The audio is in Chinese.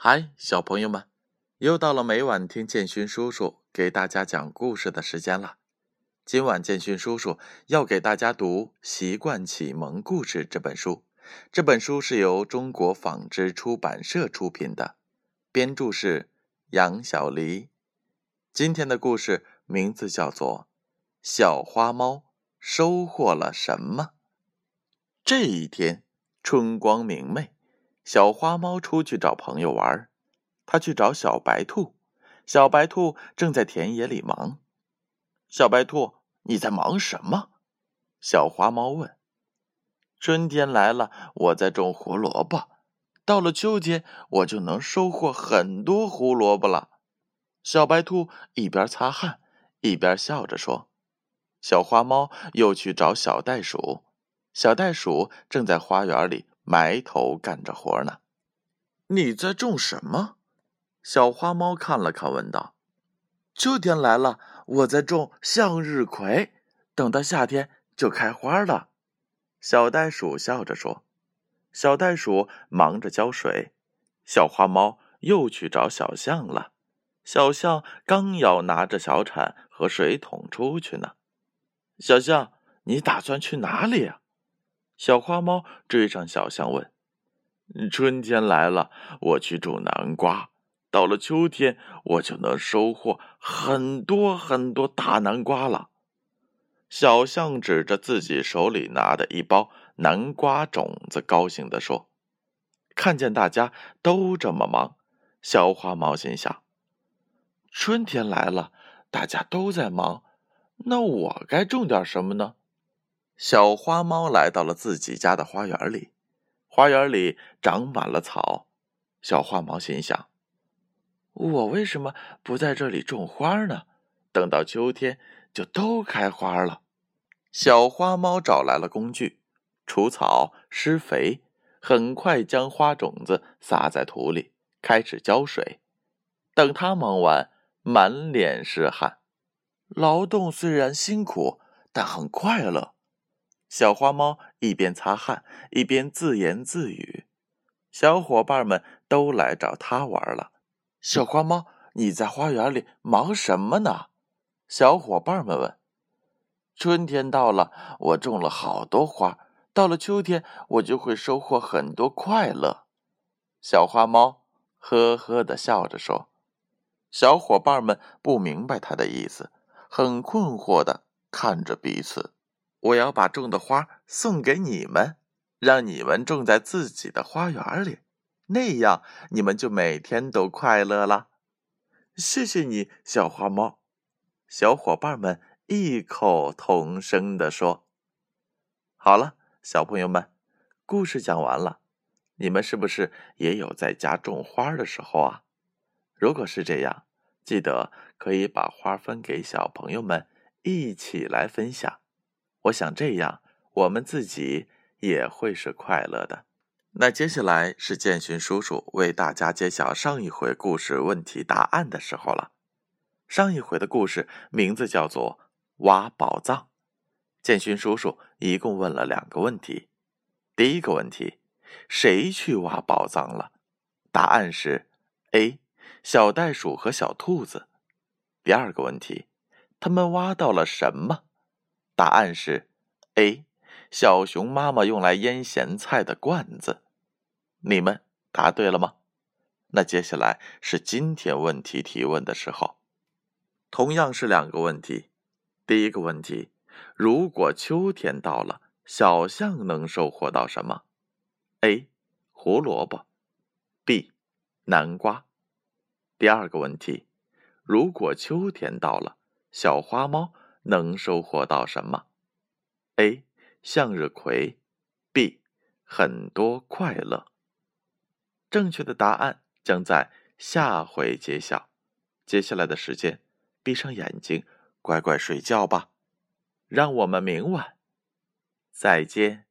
嗨，小朋友们，又到了每晚听建勋叔叔给大家讲故事的时间了。今晚建勋叔叔要给大家读《习惯启蒙故事》这本书。这本书是由中国纺织出版社出品的，编著是杨小黎。今天的故事名字叫做《小花猫收获了什么》。这一天，春光明媚。小花猫出去找朋友玩，它去找小白兔。小白兔正在田野里忙。小白兔，你在忙什么？小花猫问。春天来了，我在种胡萝卜。到了秋天，我就能收获很多胡萝卜了。小白兔一边擦汗，一边笑着说。小花猫又去找小袋鼠。小袋鼠正在花园里。埋头干着活呢，你在种什么？小花猫看了看，问道：“秋天来了，我在种向日葵，等到夏天就开花了。”小袋鼠笑着说。小袋鼠忙着浇水，小花猫又去找小象了。小象刚要拿着小铲和水桶出去呢。小象，你打算去哪里呀？小花猫追上小象问：“春天来了，我去种南瓜。到了秋天，我就能收获很多很多大南瓜了。”小象指着自己手里拿的一包南瓜种子，高兴地说：“看见大家都这么忙，小花猫心想：春天来了，大家都在忙，那我该种点什么呢？”小花猫来到了自己家的花园里，花园里长满了草。小花猫心想：“我为什么不在这里种花呢？等到秋天就都开花了。”小花猫找来了工具，除草、施肥，很快将花种子撒在土里，开始浇水。等它忙完，满脸是汗。劳动虽然辛苦，但很快乐。小花猫一边擦汗，一边自言自语：“小伙伴们都来找它玩了。”小花猫，你在花园里忙什么呢？小伙伴们问。春天到了，我种了好多花，到了秋天，我就会收获很多快乐。小花猫呵呵的笑着说。小伙伴们不明白它的意思，很困惑的看着彼此。我要把种的花送给你们，让你们种在自己的花园里，那样你们就每天都快乐了。谢谢你，小花猫。小伙伴们异口同声地说：“好了，小朋友们，故事讲完了。你们是不是也有在家种花的时候啊？如果是这样，记得可以把花分给小朋友们，一起来分享。”我想这样，我们自己也会是快乐的。那接下来是建勋叔叔为大家揭晓上一回故事问题答案的时候了。上一回的故事名字叫做《挖宝藏》。建勋叔叔一共问了两个问题。第一个问题，谁去挖宝藏了？答案是 A，小袋鼠和小兔子。第二个问题，他们挖到了什么？答案是 A，小熊妈妈用来腌咸菜的罐子。你们答对了吗？那接下来是今天问题提问的时候，同样是两个问题。第一个问题：如果秋天到了，小象能收获到什么？A. 胡萝卜 B. 南瓜。第二个问题：如果秋天到了，小花猫。能收获到什么？A. 向日葵，B. 很多快乐。正确的答案将在下回揭晓。接下来的时间，闭上眼睛，乖乖睡觉吧。让我们明晚再见。